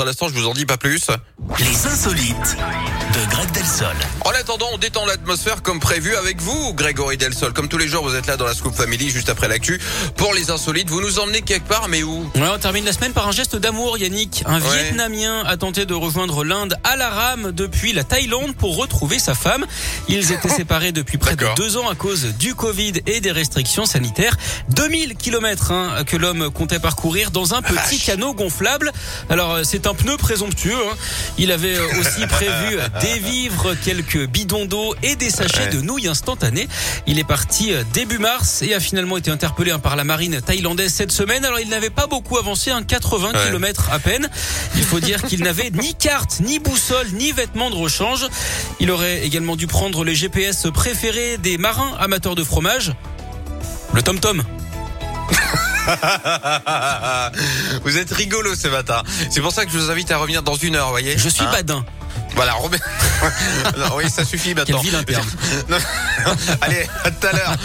dans un instant, je vous en dis pas plus. Les insolites de Greg Delsol. En attendant, on détend l'atmosphère comme prévu avec vous, Grégory Delsol. Comme tous les jours, vous êtes là dans la Scoop Family juste après l'actu. Pour les insolites, vous nous emmenez quelque part, mais où? Ouais, on termine la semaine par un geste d'amour, Yannick. Un Ouais. Vietnamien a tenté de rejoindre l'Inde à la rame depuis la Thaïlande pour retrouver sa femme. Ils étaient séparés depuis près de deux ans à cause du Covid et des restrictions sanitaires. 2000 kilomètres hein, que l'homme comptait parcourir dans un petit canot gonflable. Alors c'est un pneu présomptueux. hein. Il avait euh, aussi prévu des vivres, quelques bidons d'eau et des sachets Ouais. de nouilles instantanées. Il est parti euh, début mars et a finalement été interpellé hein, par la marine thaïlandaise cette semaine. Alors il n'avait pas beaucoup avancé, un 80 Ouais. km à peine. Il faut dire qu'il n'avait ni carte, ni boussole, ni vêtements de rechange. Il aurait également dû prendre les GPS préférés des marins amateurs de fromage. Le Tom Tom. Vous êtes rigolo ce matin. C'est pour ça que je vous invite à revenir dans une heure, vous voyez Je suis Hein badin. Voilà. Non, oui, ça suffit Quel maintenant. vilain terme. Allez, à tout à l'heure.